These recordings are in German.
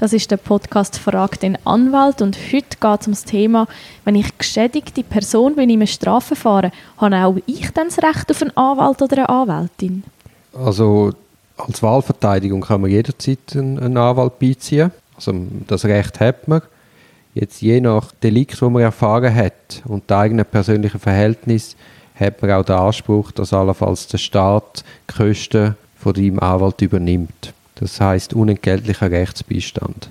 Das ist der Podcast «Frag den Anwalt» und heute geht es um das Thema, wenn ich geschädigte Person bin in einem Strafverfahren, habe auch ich dann das Recht auf einen Anwalt oder eine Anwältin? Also als Wahlverteidigung kann man jederzeit einen, einen Anwalt beiziehen. Also das Recht hat man. Jetzt je nach Delikt, wo man erfahren hat und der eigenen persönlichen Verhältnis, hat man auch den Anspruch, dass allenfalls der Staat die Kosten von deinem Anwalt übernimmt. Das heißt unentgeltlicher Rechtsbeistand.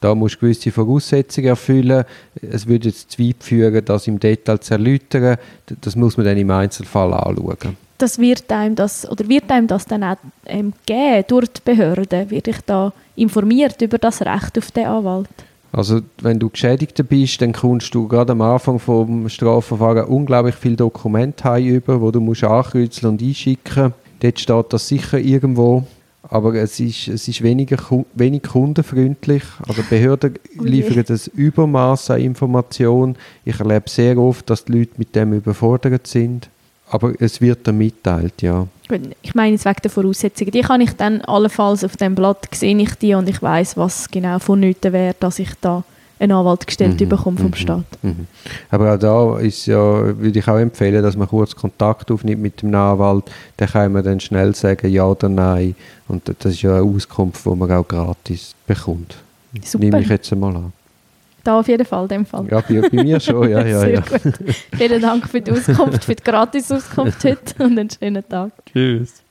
Da musst du gewisse Voraussetzungen erfüllen. Es würde jetzt zu weit führen, das im Detail zu erläutern. Das muss man dann im Einzelfall anschauen. Das wird einem das, oder wird einem das dann auch ähm, geben durch die Behörden? Wird ich da informiert über das Recht auf den Anwalt? Also wenn du Geschädigter bist, dann kommst du gerade am Anfang vom Strafverfahren unglaublich viele Dokumente über, wo du musst ankreuzeln und einschicken. Dort steht das sicher irgendwo, aber es ist, es ist weniger, wenig kundenfreundlich. Also Behörden okay. liefern das Übermaß an Informationen. Ich erlebe sehr oft, dass die Leute mit dem überfordert sind. Aber es wird dann mitteilt, ja. Ich meine jetzt wegen der Voraussetzungen. Die kann ich dann allenfalls auf dem Blatt sehe ich die und ich weiß, was genau vonnöten wäre, dass ich da einen Anwalt gestellt mhm, bekomme vom mhm, Staat. Mhm. Aber auch da ist ja, würde ich auch empfehlen, dass man kurz Kontakt aufnimmt mit dem Anwalt. Dann kann man dann schnell sagen, ja oder nein. Und das ist ja eine Auskunft, die man auch gratis bekommt. Super. Nehme ich jetzt einmal an. Da auf jeden Fall, dem Fall. Ja, bei, bei mir schon, ja, ja, Sehr ja. Gut. Vielen Dank für die Auskunft, für die Gratis-Auskunft heute und einen schönen Tag. Tschüss.